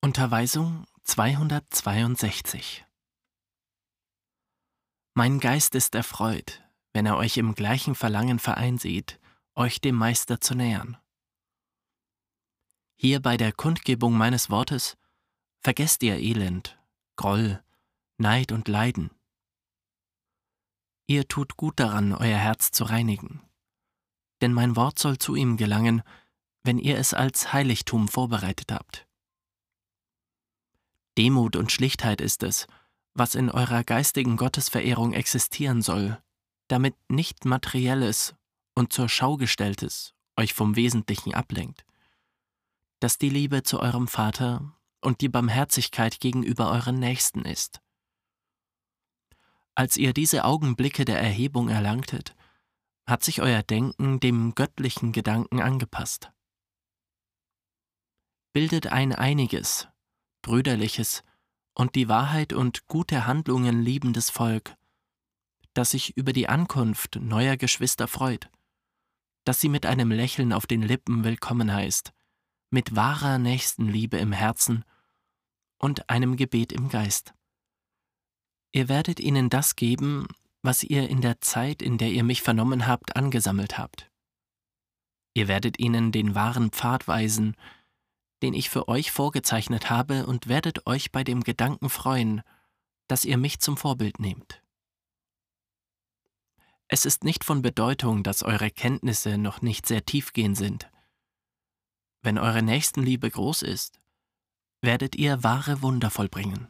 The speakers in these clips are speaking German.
Unterweisung 262 Mein Geist ist erfreut, wenn er euch im gleichen Verlangen vereinsieht, euch dem Meister zu nähern. Hier bei der Kundgebung meines Wortes vergesst ihr Elend, Groll, Neid und Leiden. Ihr tut gut daran, euer Herz zu reinigen, denn mein Wort soll zu ihm gelangen, wenn ihr es als Heiligtum vorbereitet habt. Demut und Schlichtheit ist es, was in eurer geistigen Gottesverehrung existieren soll, damit nicht Materielles und zur Schau gestelltes euch vom Wesentlichen ablenkt, dass die Liebe zu eurem Vater und die Barmherzigkeit gegenüber euren Nächsten ist. Als ihr diese Augenblicke der Erhebung erlangtet, hat sich euer Denken dem göttlichen Gedanken angepasst. Bildet ein einiges, brüderliches und die Wahrheit und gute Handlungen liebendes Volk, das sich über die Ankunft neuer Geschwister freut, das sie mit einem Lächeln auf den Lippen willkommen heißt, mit wahrer Nächstenliebe im Herzen und einem Gebet im Geist. Ihr werdet ihnen das geben, was ihr in der Zeit, in der ihr mich vernommen habt, angesammelt habt. Ihr werdet ihnen den wahren Pfad weisen, den ich für euch vorgezeichnet habe, und werdet euch bei dem Gedanken freuen, dass ihr mich zum Vorbild nehmt. Es ist nicht von Bedeutung, dass eure Kenntnisse noch nicht sehr tiefgehend sind. Wenn eure Nächstenliebe groß ist, werdet ihr wahre Wunder vollbringen.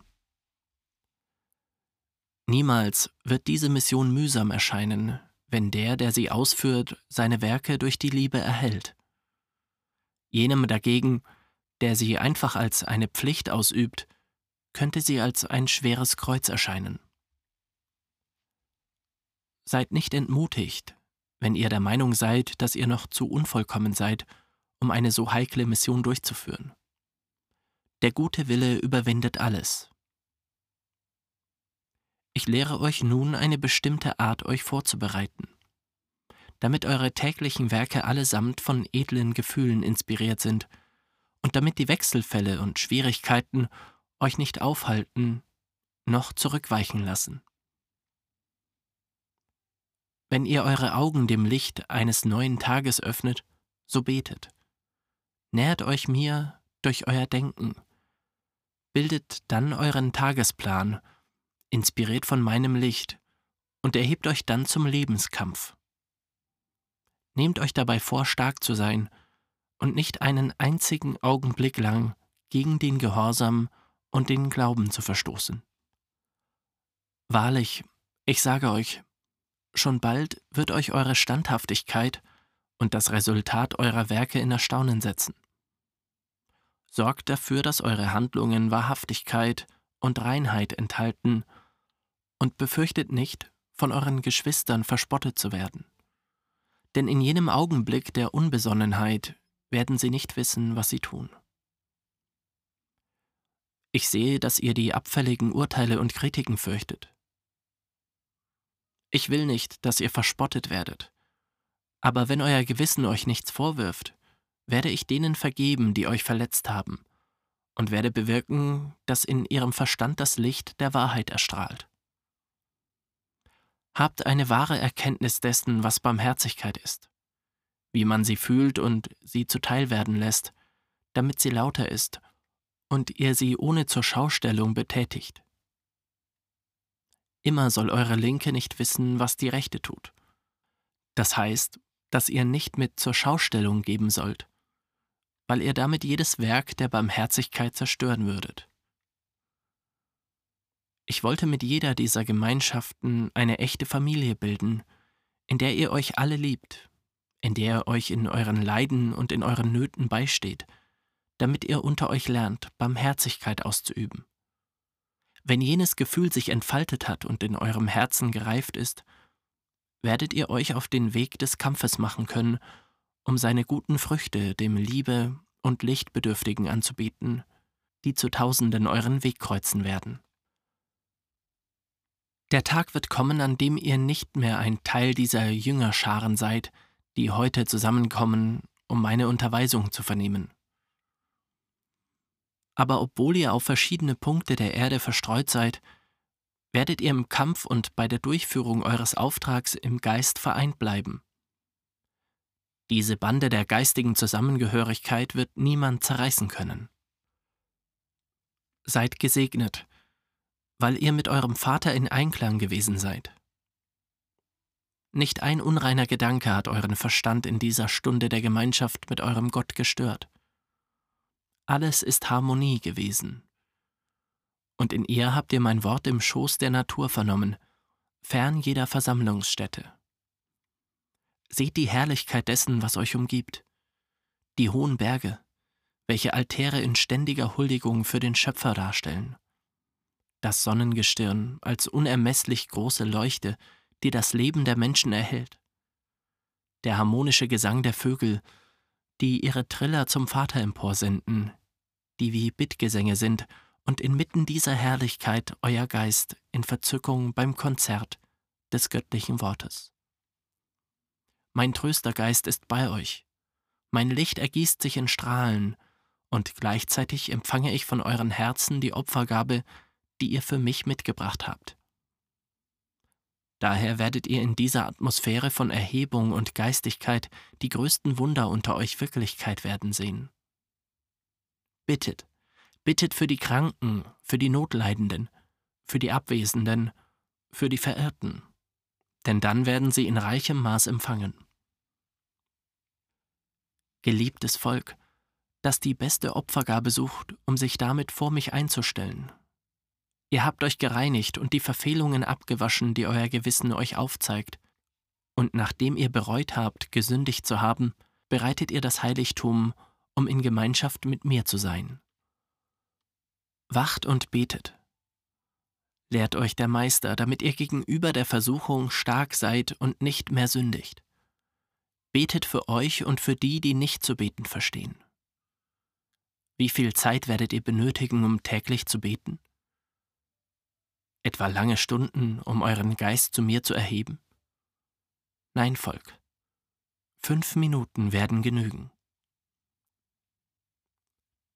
Niemals wird diese Mission mühsam erscheinen, wenn der, der sie ausführt, seine Werke durch die Liebe erhält. Jenem dagegen, der sie einfach als eine Pflicht ausübt, könnte sie als ein schweres Kreuz erscheinen. Seid nicht entmutigt, wenn ihr der Meinung seid, dass ihr noch zu unvollkommen seid, um eine so heikle Mission durchzuführen. Der gute Wille überwindet alles. Ich lehre euch nun eine bestimmte Art, euch vorzubereiten, damit eure täglichen Werke allesamt von edlen Gefühlen inspiriert sind und damit die Wechselfälle und Schwierigkeiten euch nicht aufhalten noch zurückweichen lassen. Wenn ihr eure Augen dem Licht eines neuen Tages öffnet, so betet. Nähert euch mir durch euer Denken. Bildet dann euren Tagesplan, inspiriert von meinem Licht, und erhebt euch dann zum Lebenskampf. Nehmt euch dabei vor, stark zu sein und nicht einen einzigen Augenblick lang gegen den Gehorsam und den Glauben zu verstoßen. Wahrlich, ich sage euch, schon bald wird euch eure Standhaftigkeit und das Resultat eurer Werke in Erstaunen setzen. Sorgt dafür, dass eure Handlungen Wahrhaftigkeit und Reinheit enthalten und befürchtet nicht, von euren Geschwistern verspottet zu werden. Denn in jenem Augenblick der Unbesonnenheit werden sie nicht wissen, was sie tun. Ich sehe, dass ihr die abfälligen Urteile und Kritiken fürchtet. Ich will nicht, dass ihr verspottet werdet, aber wenn euer Gewissen euch nichts vorwirft, werde ich denen vergeben, die euch verletzt haben, und werde bewirken, dass in ihrem Verstand das Licht der Wahrheit erstrahlt. Habt eine wahre Erkenntnis dessen, was Barmherzigkeit ist wie man sie fühlt und sie zuteil werden lässt, damit sie lauter ist und ihr sie ohne zur Schaustellung betätigt. Immer soll eure Linke nicht wissen, was die Rechte tut. Das heißt, dass ihr nicht mit zur Schaustellung geben sollt, weil ihr damit jedes Werk der Barmherzigkeit zerstören würdet. Ich wollte mit jeder dieser Gemeinschaften eine echte Familie bilden, in der ihr euch alle liebt in der er euch in euren Leiden und in euren Nöten beisteht, damit ihr unter euch lernt, Barmherzigkeit auszuüben. Wenn jenes Gefühl sich entfaltet hat und in eurem Herzen gereift ist, werdet ihr euch auf den Weg des Kampfes machen können, um seine guten Früchte dem Liebe und Lichtbedürftigen anzubieten, die zu Tausenden euren Weg kreuzen werden. Der Tag wird kommen, an dem ihr nicht mehr ein Teil dieser Jüngerscharen seid, die heute zusammenkommen, um meine Unterweisung zu vernehmen. Aber obwohl ihr auf verschiedene Punkte der Erde verstreut seid, werdet ihr im Kampf und bei der Durchführung eures Auftrags im Geist vereint bleiben. Diese Bande der geistigen Zusammengehörigkeit wird niemand zerreißen können. Seid gesegnet, weil ihr mit eurem Vater in Einklang gewesen seid. Nicht ein unreiner Gedanke hat euren Verstand in dieser Stunde der Gemeinschaft mit eurem Gott gestört. Alles ist Harmonie gewesen. Und in ihr habt ihr mein Wort im Schoß der Natur vernommen, fern jeder Versammlungsstätte. Seht die Herrlichkeit dessen, was euch umgibt, die hohen Berge, welche Altäre in ständiger Huldigung für den Schöpfer darstellen, das Sonnengestirn als unermesslich große Leuchte, die das Leben der Menschen erhält, der harmonische Gesang der Vögel, die ihre Triller zum Vater emporsenden, die wie Bittgesänge sind und inmitten dieser Herrlichkeit euer Geist in Verzückung beim Konzert des göttlichen Wortes. Mein Tröstergeist ist bei euch, mein Licht ergießt sich in Strahlen, und gleichzeitig empfange ich von euren Herzen die Opfergabe, die ihr für mich mitgebracht habt. Daher werdet ihr in dieser Atmosphäre von Erhebung und Geistigkeit die größten Wunder unter euch Wirklichkeit werden sehen. Bittet, bittet für die Kranken, für die Notleidenden, für die Abwesenden, für die Verirrten, denn dann werden sie in reichem Maß empfangen. Geliebtes Volk, das die beste Opfergabe sucht, um sich damit vor mich einzustellen, Ihr habt euch gereinigt und die Verfehlungen abgewaschen, die euer Gewissen euch aufzeigt. Und nachdem ihr bereut habt, gesündigt zu haben, bereitet ihr das Heiligtum, um in Gemeinschaft mit mir zu sein. Wacht und betet. Lehrt euch der Meister, damit ihr gegenüber der Versuchung stark seid und nicht mehr sündigt. Betet für euch und für die, die nicht zu beten verstehen. Wie viel Zeit werdet ihr benötigen, um täglich zu beten? Etwa lange Stunden, um euren Geist zu mir zu erheben? Nein, Volk. Fünf Minuten werden genügen.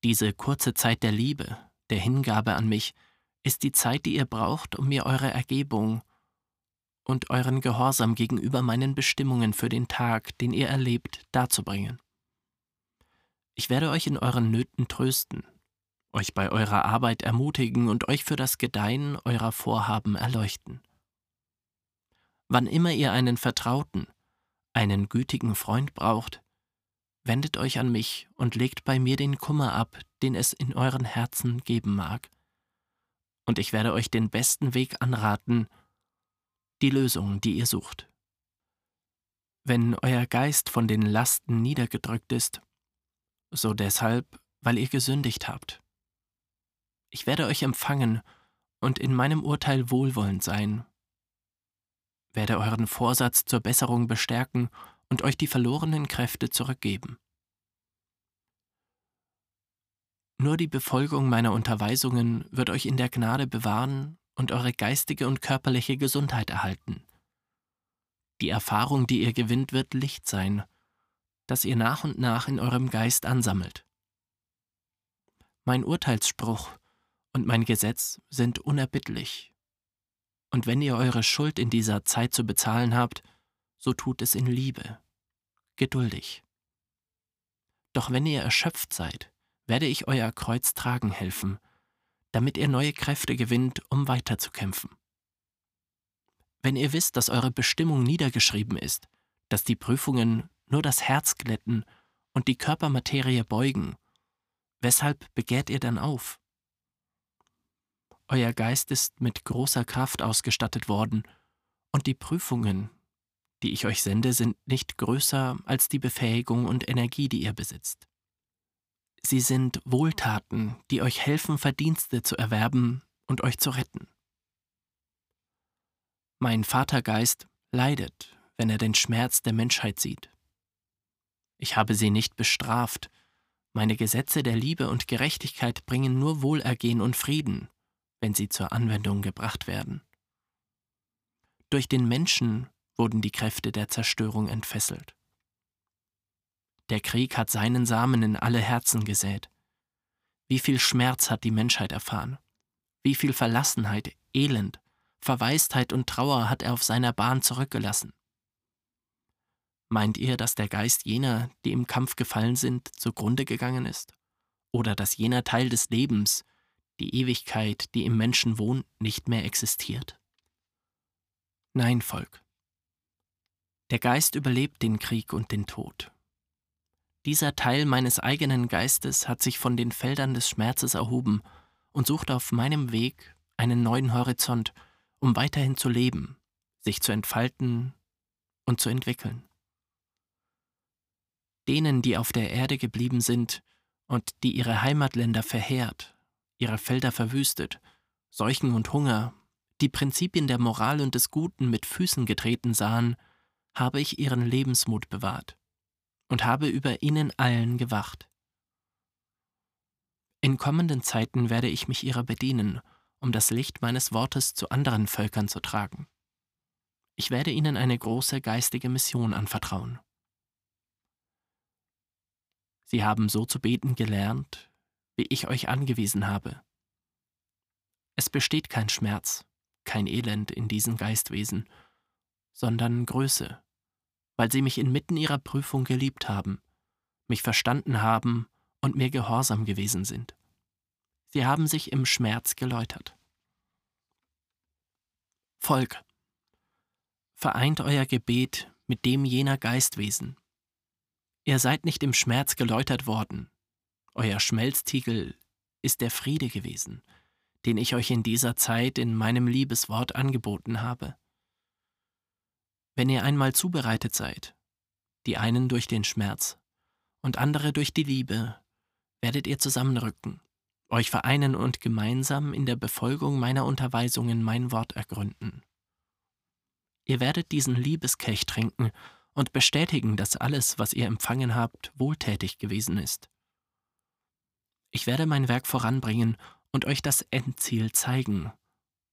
Diese kurze Zeit der Liebe, der Hingabe an mich, ist die Zeit, die ihr braucht, um mir eure Ergebung und euren Gehorsam gegenüber meinen Bestimmungen für den Tag, den ihr erlebt, darzubringen. Ich werde euch in euren Nöten trösten, euch bei eurer Arbeit ermutigen und euch für das Gedeihen eurer Vorhaben erleuchten. Wann immer ihr einen Vertrauten, einen gütigen Freund braucht, wendet euch an mich und legt bei mir den Kummer ab, den es in euren Herzen geben mag. Und ich werde euch den besten Weg anraten, die Lösung, die ihr sucht. Wenn euer Geist von den Lasten niedergedrückt ist, so deshalb, weil ihr gesündigt habt. Ich werde euch empfangen und in meinem Urteil wohlwollend sein, werde euren Vorsatz zur Besserung bestärken und euch die verlorenen Kräfte zurückgeben. Nur die Befolgung meiner Unterweisungen wird euch in der Gnade bewahren und eure geistige und körperliche Gesundheit erhalten. Die Erfahrung, die ihr gewinnt, wird Licht sein, das ihr nach und nach in eurem Geist ansammelt. Mein Urteilsspruch und mein Gesetz sind unerbittlich. Und wenn ihr eure Schuld in dieser Zeit zu bezahlen habt, so tut es in Liebe, geduldig. Doch wenn ihr erschöpft seid, werde ich euer Kreuz tragen helfen, damit ihr neue Kräfte gewinnt, um weiterzukämpfen. Wenn ihr wisst, dass eure Bestimmung niedergeschrieben ist, dass die Prüfungen nur das Herz glätten und die Körpermaterie beugen, weshalb begehrt ihr dann auf? Euer Geist ist mit großer Kraft ausgestattet worden, und die Prüfungen, die ich euch sende, sind nicht größer als die Befähigung und Energie, die ihr besitzt. Sie sind Wohltaten, die euch helfen, Verdienste zu erwerben und euch zu retten. Mein Vatergeist leidet, wenn er den Schmerz der Menschheit sieht. Ich habe sie nicht bestraft, meine Gesetze der Liebe und Gerechtigkeit bringen nur Wohlergehen und Frieden, wenn sie zur Anwendung gebracht werden. Durch den Menschen wurden die Kräfte der Zerstörung entfesselt. Der Krieg hat seinen Samen in alle Herzen gesät. Wie viel Schmerz hat die Menschheit erfahren? Wie viel Verlassenheit, Elend, Verwaistheit und Trauer hat er auf seiner Bahn zurückgelassen? Meint ihr, dass der Geist jener, die im Kampf gefallen sind, zugrunde gegangen ist? Oder dass jener Teil des Lebens, die Ewigkeit, die im Menschen wohnt, nicht mehr existiert? Nein, Volk. Der Geist überlebt den Krieg und den Tod. Dieser Teil meines eigenen Geistes hat sich von den Feldern des Schmerzes erhoben und sucht auf meinem Weg einen neuen Horizont, um weiterhin zu leben, sich zu entfalten und zu entwickeln. Denen, die auf der Erde geblieben sind und die ihre Heimatländer verheert, ihre Felder verwüstet, Seuchen und Hunger, die Prinzipien der Moral und des Guten mit Füßen getreten sahen, habe ich ihren Lebensmut bewahrt und habe über ihnen allen gewacht. In kommenden Zeiten werde ich mich ihrer bedienen, um das Licht meines Wortes zu anderen Völkern zu tragen. Ich werde ihnen eine große geistige Mission anvertrauen. Sie haben so zu beten gelernt, wie ich euch angewiesen habe. Es besteht kein Schmerz, kein Elend in diesen Geistwesen, sondern Größe, weil sie mich inmitten ihrer Prüfung geliebt haben, mich verstanden haben und mir gehorsam gewesen sind. Sie haben sich im Schmerz geläutert. Volk, vereint euer Gebet mit dem jener Geistwesen, Ihr seid nicht im Schmerz geläutert worden. Euer Schmelztiegel ist der Friede gewesen, den ich euch in dieser Zeit in meinem Liebeswort angeboten habe. Wenn ihr einmal zubereitet seid, die einen durch den Schmerz und andere durch die Liebe, werdet ihr zusammenrücken, euch vereinen und gemeinsam in der Befolgung meiner Unterweisungen mein Wort ergründen. Ihr werdet diesen Liebeskelch trinken und bestätigen, dass alles, was ihr empfangen habt, wohltätig gewesen ist. Ich werde mein Werk voranbringen und euch das Endziel zeigen,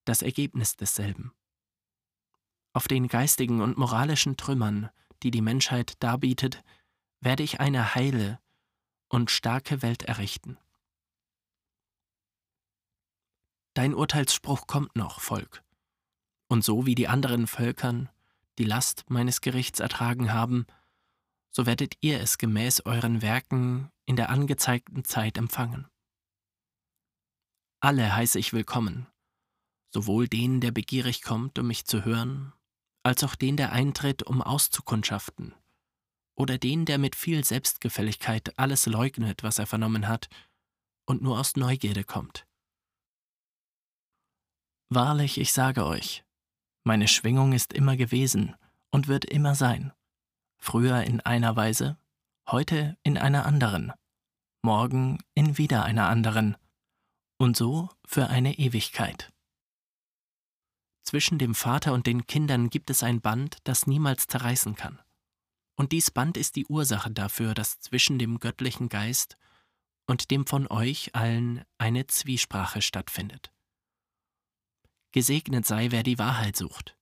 das Ergebnis desselben. Auf den geistigen und moralischen Trümmern, die die Menschheit darbietet, werde ich eine heile und starke Welt errichten. Dein Urteilsspruch kommt noch, Volk. Und so wie die anderen Völkern die Last meines Gerichts ertragen haben, so werdet ihr es gemäß euren Werken in der angezeigten Zeit empfangen. Alle heiße ich willkommen, sowohl den, der begierig kommt, um mich zu hören, als auch den, der eintritt, um auszukundschaften, oder den, der mit viel Selbstgefälligkeit alles leugnet, was er vernommen hat, und nur aus Neugierde kommt. Wahrlich, ich sage euch, meine Schwingung ist immer gewesen und wird immer sein. Früher in einer Weise, heute in einer anderen, morgen in wieder einer anderen, und so für eine Ewigkeit. Zwischen dem Vater und den Kindern gibt es ein Band, das niemals zerreißen kann. Und dies Band ist die Ursache dafür, dass zwischen dem göttlichen Geist und dem von euch allen eine Zwiesprache stattfindet. Gesegnet sei, wer die Wahrheit sucht.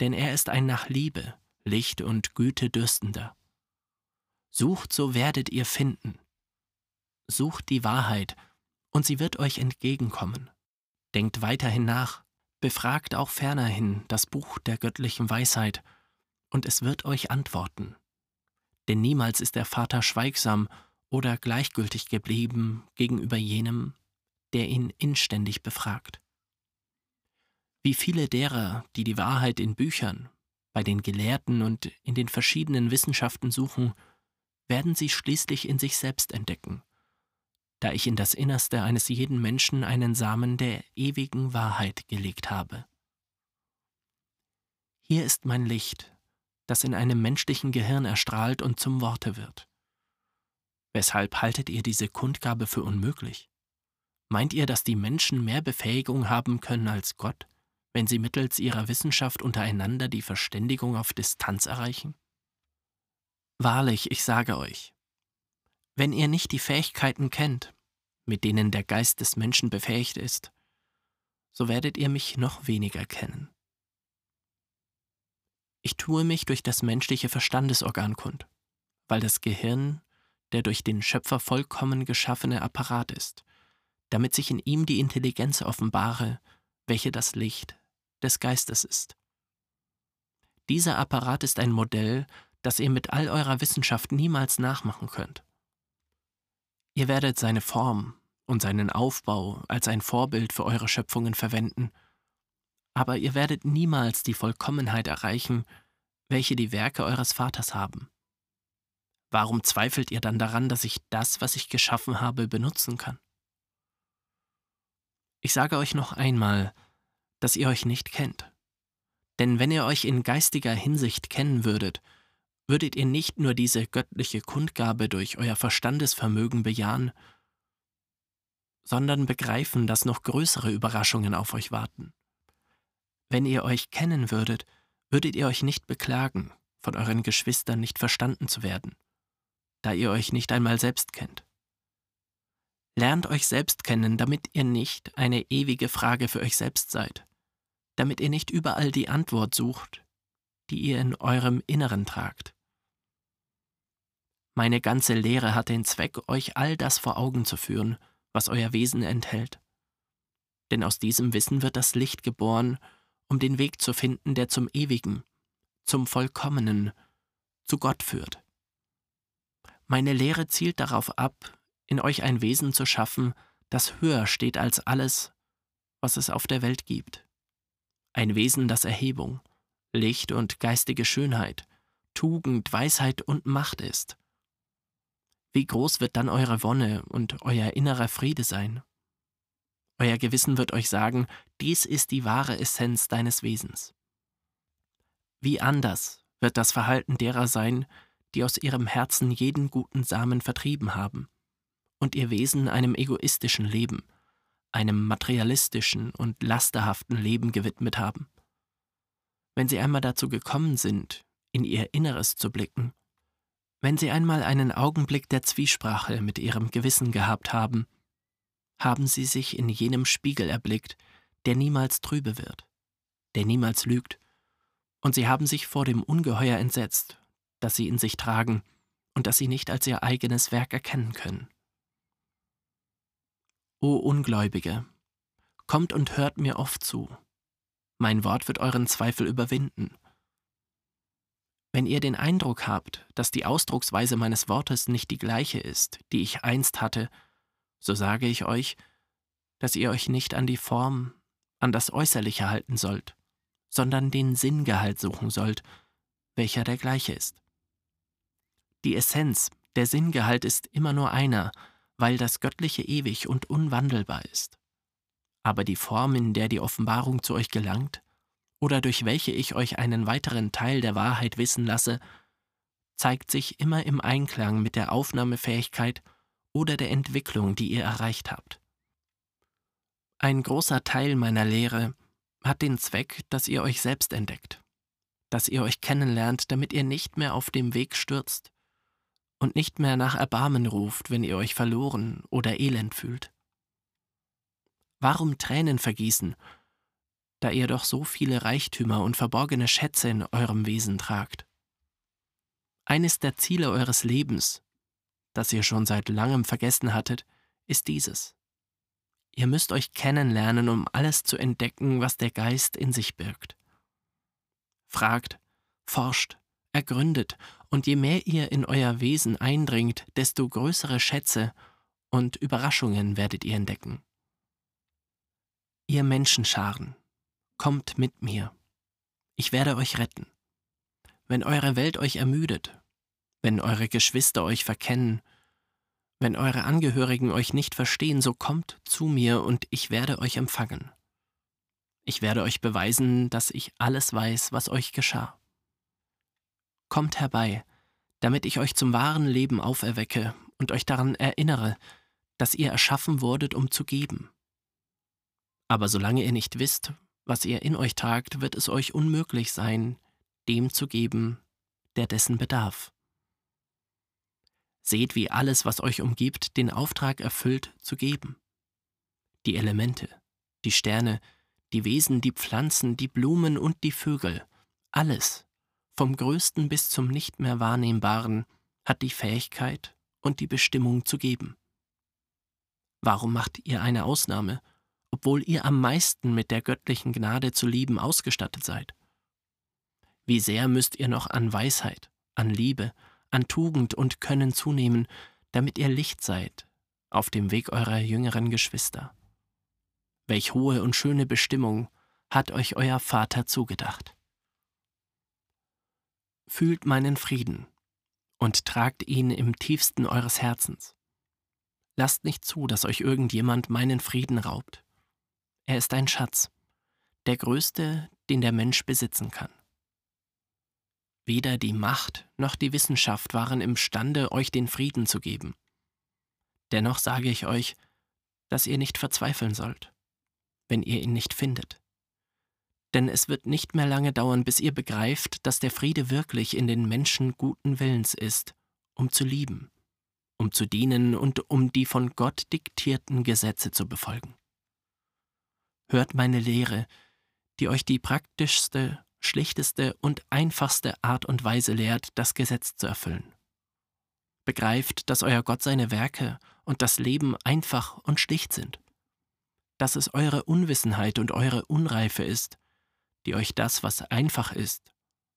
Denn er ist ein nach Liebe, Licht und Güte dürstender. Sucht, so werdet ihr finden. Sucht die Wahrheit, und sie wird euch entgegenkommen. Denkt weiterhin nach, befragt auch fernerhin das Buch der göttlichen Weisheit, und es wird euch antworten. Denn niemals ist der Vater schweigsam oder gleichgültig geblieben gegenüber jenem, der ihn inständig befragt. Wie viele derer, die die Wahrheit in Büchern, bei den Gelehrten und in den verschiedenen Wissenschaften suchen, werden sie schließlich in sich selbst entdecken, da ich in das Innerste eines jeden Menschen einen Samen der ewigen Wahrheit gelegt habe. Hier ist mein Licht, das in einem menschlichen Gehirn erstrahlt und zum Worte wird. Weshalb haltet ihr diese Kundgabe für unmöglich? Meint ihr, dass die Menschen mehr Befähigung haben können als Gott? wenn sie mittels ihrer Wissenschaft untereinander die Verständigung auf Distanz erreichen? Wahrlich, ich sage euch, wenn ihr nicht die Fähigkeiten kennt, mit denen der Geist des Menschen befähigt ist, so werdet ihr mich noch weniger kennen. Ich tue mich durch das menschliche Verstandesorgan kund, weil das Gehirn der durch den Schöpfer vollkommen geschaffene Apparat ist, damit sich in ihm die Intelligenz offenbare, welche das Licht des Geistes ist. Dieser Apparat ist ein Modell, das ihr mit all eurer Wissenschaft niemals nachmachen könnt. Ihr werdet seine Form und seinen Aufbau als ein Vorbild für eure Schöpfungen verwenden, aber ihr werdet niemals die Vollkommenheit erreichen, welche die Werke eures Vaters haben. Warum zweifelt ihr dann daran, dass ich das, was ich geschaffen habe, benutzen kann? Ich sage euch noch einmal, dass ihr euch nicht kennt. Denn wenn ihr euch in geistiger Hinsicht kennen würdet, würdet ihr nicht nur diese göttliche Kundgabe durch euer Verstandesvermögen bejahen, sondern begreifen, dass noch größere Überraschungen auf euch warten. Wenn ihr euch kennen würdet, würdet ihr euch nicht beklagen, von euren Geschwistern nicht verstanden zu werden, da ihr euch nicht einmal selbst kennt. Lernt euch selbst kennen, damit ihr nicht eine ewige Frage für euch selbst seid, damit ihr nicht überall die Antwort sucht, die ihr in eurem Inneren tragt. Meine ganze Lehre hat den Zweck, euch all das vor Augen zu führen, was euer Wesen enthält. Denn aus diesem Wissen wird das Licht geboren, um den Weg zu finden, der zum Ewigen, zum Vollkommenen, zu Gott führt. Meine Lehre zielt darauf ab, in euch ein Wesen zu schaffen, das höher steht als alles, was es auf der Welt gibt. Ein Wesen, das Erhebung, Licht und geistige Schönheit, Tugend, Weisheit und Macht ist. Wie groß wird dann eure Wonne und euer innerer Friede sein? Euer Gewissen wird euch sagen, dies ist die wahre Essenz deines Wesens. Wie anders wird das Verhalten derer sein, die aus ihrem Herzen jeden guten Samen vertrieben haben und ihr Wesen einem egoistischen Leben, einem materialistischen und lasterhaften Leben gewidmet haben. Wenn sie einmal dazu gekommen sind, in ihr Inneres zu blicken, wenn sie einmal einen Augenblick der Zwiesprache mit ihrem Gewissen gehabt haben, haben sie sich in jenem Spiegel erblickt, der niemals trübe wird, der niemals lügt, und sie haben sich vor dem Ungeheuer entsetzt, das sie in sich tragen und das sie nicht als ihr eigenes Werk erkennen können. O Ungläubige, kommt und hört mir oft zu. Mein Wort wird euren Zweifel überwinden. Wenn ihr den Eindruck habt, dass die Ausdrucksweise meines Wortes nicht die gleiche ist, die ich einst hatte, so sage ich euch, dass ihr euch nicht an die Form, an das Äußerliche halten sollt, sondern den Sinngehalt suchen sollt, welcher der gleiche ist. Die Essenz, der Sinngehalt ist immer nur einer, weil das Göttliche ewig und unwandelbar ist. Aber die Form, in der die Offenbarung zu euch gelangt, oder durch welche ich euch einen weiteren Teil der Wahrheit wissen lasse, zeigt sich immer im Einklang mit der Aufnahmefähigkeit oder der Entwicklung, die ihr erreicht habt. Ein großer Teil meiner Lehre hat den Zweck, dass ihr euch selbst entdeckt, dass ihr euch kennenlernt, damit ihr nicht mehr auf dem Weg stürzt und nicht mehr nach Erbarmen ruft, wenn ihr euch verloren oder elend fühlt. Warum Tränen vergießen, da ihr doch so viele Reichtümer und verborgene Schätze in eurem Wesen tragt? Eines der Ziele eures Lebens das ihr schon seit langem vergessen hattet, ist dieses. Ihr müsst euch kennenlernen, um alles zu entdecken, was der Geist in sich birgt. Fragt, forscht, ergründet, und je mehr ihr in euer Wesen eindringt, desto größere Schätze und Überraschungen werdet ihr entdecken. Ihr Menschenscharen, kommt mit mir. Ich werde euch retten. Wenn eure Welt euch ermüdet, wenn eure Geschwister euch verkennen, wenn eure Angehörigen euch nicht verstehen, so kommt zu mir und ich werde euch empfangen. Ich werde euch beweisen, dass ich alles weiß, was euch geschah. Kommt herbei, damit ich euch zum wahren Leben auferwecke und euch daran erinnere, dass ihr erschaffen wurdet, um zu geben. Aber solange ihr nicht wisst, was ihr in euch tragt, wird es euch unmöglich sein, dem zu geben, der dessen bedarf. Seht, wie alles, was euch umgibt, den Auftrag erfüllt, zu geben. Die Elemente, die Sterne, die Wesen, die Pflanzen, die Blumen und die Vögel, alles, vom Größten bis zum nicht mehr Wahrnehmbaren, hat die Fähigkeit und die Bestimmung zu geben. Warum macht ihr eine Ausnahme, obwohl ihr am meisten mit der göttlichen Gnade zu lieben ausgestattet seid? Wie sehr müsst ihr noch an Weisheit, an Liebe, an Tugend und Können zunehmen, damit ihr Licht seid auf dem Weg eurer jüngeren Geschwister. Welch hohe und schöne Bestimmung hat euch euer Vater zugedacht. Fühlt meinen Frieden und tragt ihn im tiefsten eures Herzens. Lasst nicht zu, dass euch irgendjemand meinen Frieden raubt. Er ist ein Schatz, der größte, den der Mensch besitzen kann. Weder die Macht noch die Wissenschaft waren imstande, euch den Frieden zu geben. Dennoch sage ich euch, dass ihr nicht verzweifeln sollt, wenn ihr ihn nicht findet. Denn es wird nicht mehr lange dauern, bis ihr begreift, dass der Friede wirklich in den Menschen guten Willens ist, um zu lieben, um zu dienen und um die von Gott diktierten Gesetze zu befolgen. Hört meine Lehre, die euch die praktischste schlichteste und einfachste Art und Weise lehrt, das Gesetz zu erfüllen. Begreift, dass euer Gott seine Werke und das Leben einfach und schlicht sind. Dass es eure Unwissenheit und eure Unreife ist, die euch das, was einfach ist,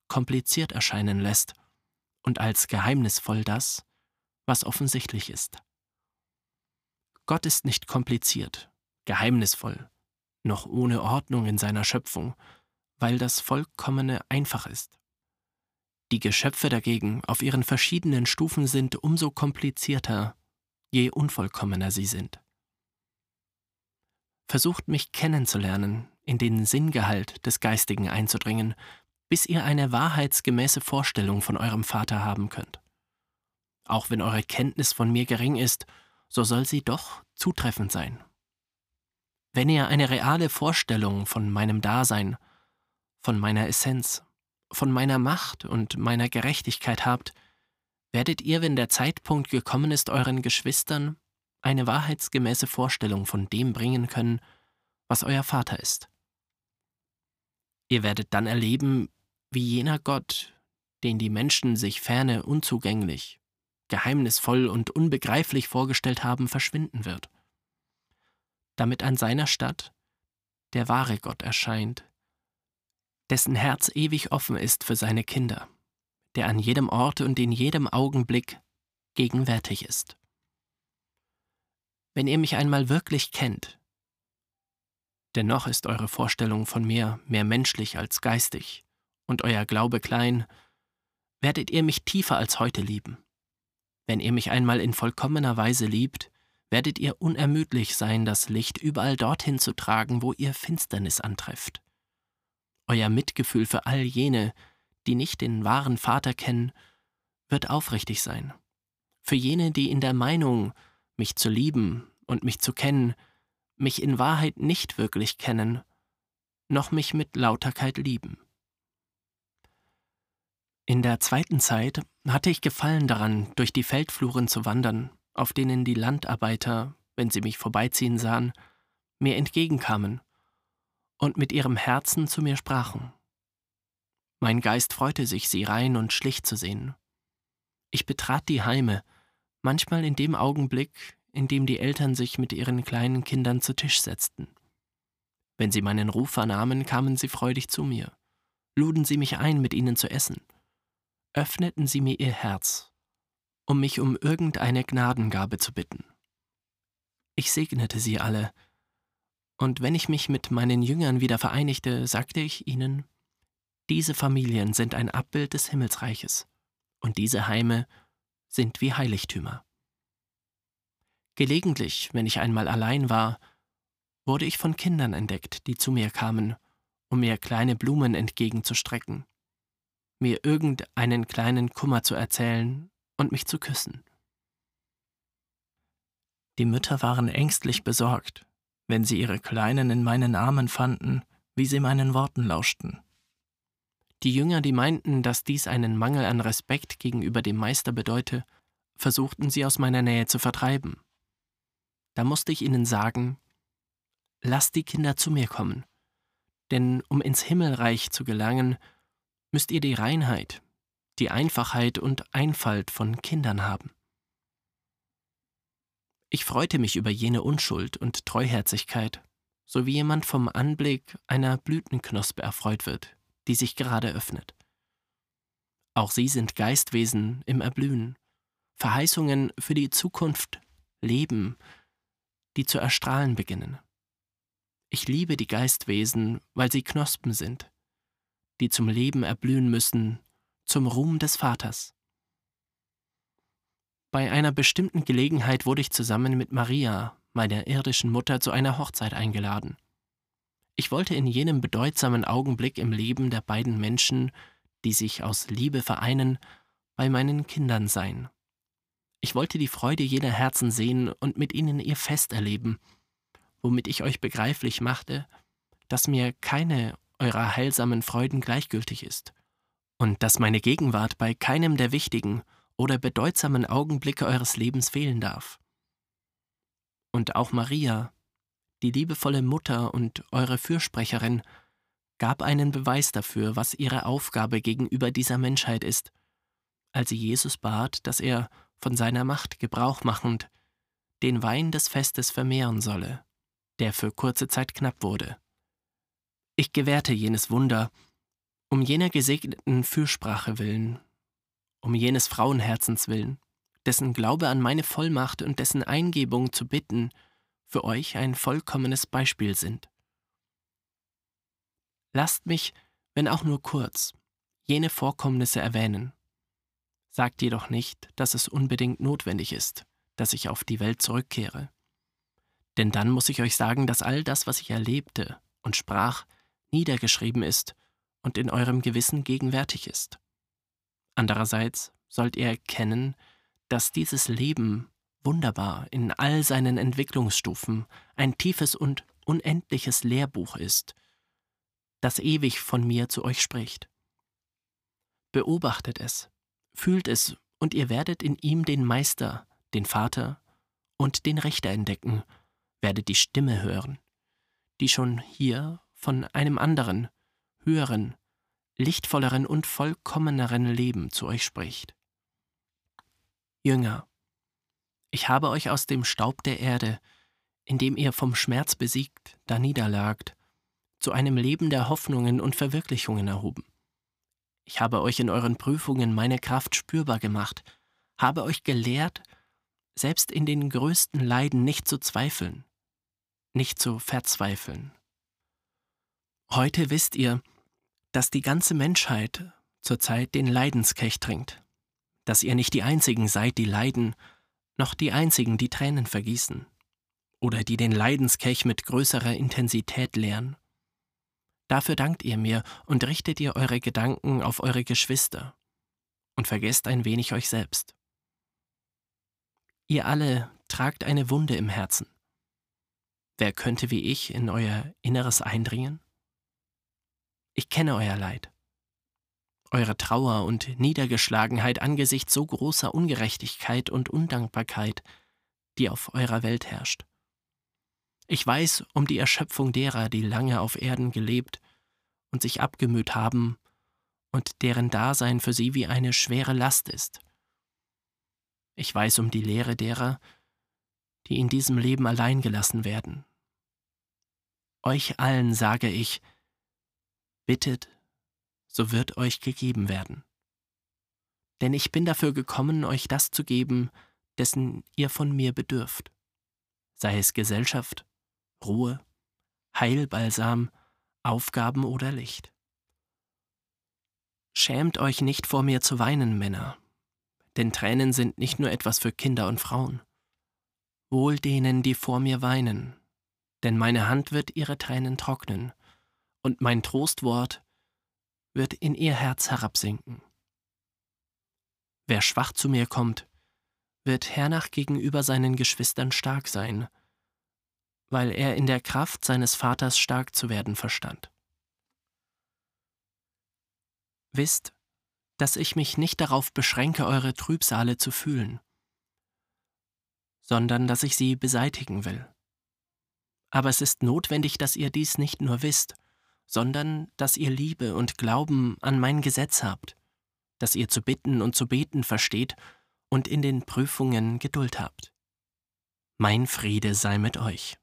kompliziert erscheinen lässt und als geheimnisvoll das, was offensichtlich ist. Gott ist nicht kompliziert, geheimnisvoll, noch ohne Ordnung in seiner Schöpfung, weil das Vollkommene einfach ist. Die Geschöpfe dagegen auf ihren verschiedenen Stufen sind umso komplizierter, je unvollkommener sie sind. Versucht mich kennenzulernen, in den Sinngehalt des Geistigen einzudringen, bis ihr eine wahrheitsgemäße Vorstellung von eurem Vater haben könnt. Auch wenn eure Kenntnis von mir gering ist, so soll sie doch zutreffend sein. Wenn ihr eine reale Vorstellung von meinem Dasein, von meiner Essenz, von meiner Macht und meiner Gerechtigkeit habt, werdet ihr, wenn der Zeitpunkt gekommen ist, euren Geschwistern eine wahrheitsgemäße Vorstellung von dem bringen können, was euer Vater ist. Ihr werdet dann erleben, wie jener Gott, den die Menschen sich ferne unzugänglich, geheimnisvoll und unbegreiflich vorgestellt haben, verschwinden wird. Damit an seiner Stadt der wahre Gott erscheint, dessen Herz ewig offen ist für seine Kinder, der an jedem Ort und in jedem Augenblick gegenwärtig ist. Wenn ihr mich einmal wirklich kennt, dennoch ist eure Vorstellung von mir mehr menschlich als geistig und euer Glaube klein, werdet ihr mich tiefer als heute lieben. Wenn ihr mich einmal in vollkommener Weise liebt, werdet ihr unermüdlich sein, das Licht überall dorthin zu tragen, wo ihr Finsternis antrefft. Euer Mitgefühl für all jene, die nicht den wahren Vater kennen, wird aufrichtig sein. Für jene, die in der Meinung, mich zu lieben und mich zu kennen, mich in Wahrheit nicht wirklich kennen, noch mich mit Lauterkeit lieben. In der zweiten Zeit hatte ich Gefallen daran, durch die Feldfluren zu wandern, auf denen die Landarbeiter, wenn sie mich vorbeiziehen sahen, mir entgegenkamen und mit ihrem Herzen zu mir sprachen. Mein Geist freute sich, sie rein und schlicht zu sehen. Ich betrat die Heime, manchmal in dem Augenblick, in dem die Eltern sich mit ihren kleinen Kindern zu Tisch setzten. Wenn sie meinen Ruf vernahmen, kamen sie freudig zu mir, luden sie mich ein, mit ihnen zu essen, öffneten sie mir ihr Herz, um mich um irgendeine Gnadengabe zu bitten. Ich segnete sie alle, und wenn ich mich mit meinen Jüngern wieder vereinigte, sagte ich ihnen, diese Familien sind ein Abbild des Himmelsreiches, und diese Heime sind wie Heiligtümer. Gelegentlich, wenn ich einmal allein war, wurde ich von Kindern entdeckt, die zu mir kamen, um mir kleine Blumen entgegenzustrecken, mir irgendeinen kleinen Kummer zu erzählen und mich zu küssen. Die Mütter waren ängstlich besorgt, wenn sie ihre Kleinen in meinen Armen fanden, wie sie meinen Worten lauschten. Die Jünger, die meinten, dass dies einen Mangel an Respekt gegenüber dem Meister bedeute, versuchten sie aus meiner Nähe zu vertreiben. Da musste ich ihnen sagen, lasst die Kinder zu mir kommen, denn um ins Himmelreich zu gelangen, müsst ihr die Reinheit, die Einfachheit und Einfalt von Kindern haben. Ich freute mich über jene Unschuld und Treuherzigkeit, so wie jemand vom Anblick einer Blütenknospe erfreut wird, die sich gerade öffnet. Auch sie sind Geistwesen im Erblühen, Verheißungen für die Zukunft, Leben, die zu erstrahlen beginnen. Ich liebe die Geistwesen, weil sie Knospen sind, die zum Leben erblühen müssen, zum Ruhm des Vaters. Bei einer bestimmten Gelegenheit wurde ich zusammen mit Maria, meiner irdischen Mutter, zu einer Hochzeit eingeladen. Ich wollte in jenem bedeutsamen Augenblick im Leben der beiden Menschen, die sich aus Liebe vereinen, bei meinen Kindern sein. Ich wollte die Freude jener Herzen sehen und mit ihnen ihr Fest erleben, womit ich euch begreiflich machte, dass mir keine eurer heilsamen Freuden gleichgültig ist und dass meine Gegenwart bei keinem der wichtigen oder bedeutsamen Augenblicke eures Lebens fehlen darf. Und auch Maria, die liebevolle Mutter und eure Fürsprecherin, gab einen Beweis dafür, was ihre Aufgabe gegenüber dieser Menschheit ist, als sie Jesus bat, dass er, von seiner Macht Gebrauch machend, den Wein des Festes vermehren solle, der für kurze Zeit knapp wurde. Ich gewährte jenes Wunder, um jener gesegneten Fürsprache willen, um jenes Frauenherzens willen, dessen Glaube an meine Vollmacht und dessen Eingebung zu bitten für euch ein vollkommenes Beispiel sind. Lasst mich, wenn auch nur kurz, jene Vorkommnisse erwähnen. Sagt jedoch nicht, dass es unbedingt notwendig ist, dass ich auf die Welt zurückkehre. Denn dann muss ich euch sagen, dass all das, was ich erlebte und sprach, niedergeschrieben ist und in eurem Gewissen gegenwärtig ist. Andererseits sollt ihr erkennen, dass dieses Leben wunderbar in all seinen Entwicklungsstufen ein tiefes und unendliches Lehrbuch ist, das ewig von mir zu euch spricht. Beobachtet es, fühlt es, und ihr werdet in ihm den Meister, den Vater und den Richter entdecken, werdet die Stimme hören, die schon hier von einem anderen, höheren, lichtvolleren und vollkommeneren Leben zu euch spricht. Jünger, ich habe euch aus dem Staub der Erde, in dem ihr vom Schmerz besiegt, da niederlagt, zu einem Leben der Hoffnungen und Verwirklichungen erhoben. Ich habe euch in euren Prüfungen meine Kraft spürbar gemacht, habe euch gelehrt, selbst in den größten Leiden nicht zu zweifeln, nicht zu verzweifeln. Heute wisst ihr, dass die ganze Menschheit zurzeit den Leidenskelch trinkt, dass ihr nicht die Einzigen seid, die leiden, noch die Einzigen, die Tränen vergießen, oder die den Leidenskelch mit größerer Intensität leeren. Dafür dankt ihr mir und richtet ihr eure Gedanken auf eure Geschwister und vergesst ein wenig euch selbst. Ihr alle tragt eine Wunde im Herzen. Wer könnte wie ich in euer Inneres eindringen? Ich kenne euer Leid, eure Trauer und Niedergeschlagenheit angesichts so großer Ungerechtigkeit und Undankbarkeit, die auf eurer Welt herrscht. Ich weiß um die Erschöpfung derer, die lange auf Erden gelebt und sich abgemüht haben und deren Dasein für sie wie eine schwere Last ist. Ich weiß um die Lehre derer, die in diesem Leben allein gelassen werden. Euch allen sage ich, bittet, so wird euch gegeben werden. Denn ich bin dafür gekommen, euch das zu geben, dessen ihr von mir bedürft, sei es Gesellschaft, Ruhe, Heilbalsam, Aufgaben oder Licht. Schämt euch nicht vor mir zu weinen, Männer, denn Tränen sind nicht nur etwas für Kinder und Frauen. Wohl denen, die vor mir weinen, denn meine Hand wird ihre Tränen trocknen, und mein Trostwort wird in ihr Herz herabsinken. Wer schwach zu mir kommt, wird hernach gegenüber seinen Geschwistern stark sein, weil er in der Kraft seines Vaters stark zu werden verstand. Wisst, dass ich mich nicht darauf beschränke, eure Trübsale zu fühlen, sondern dass ich sie beseitigen will. Aber es ist notwendig, dass ihr dies nicht nur wisst, sondern dass ihr Liebe und Glauben an mein Gesetz habt, dass ihr zu bitten und zu beten versteht und in den Prüfungen Geduld habt. Mein Friede sei mit euch.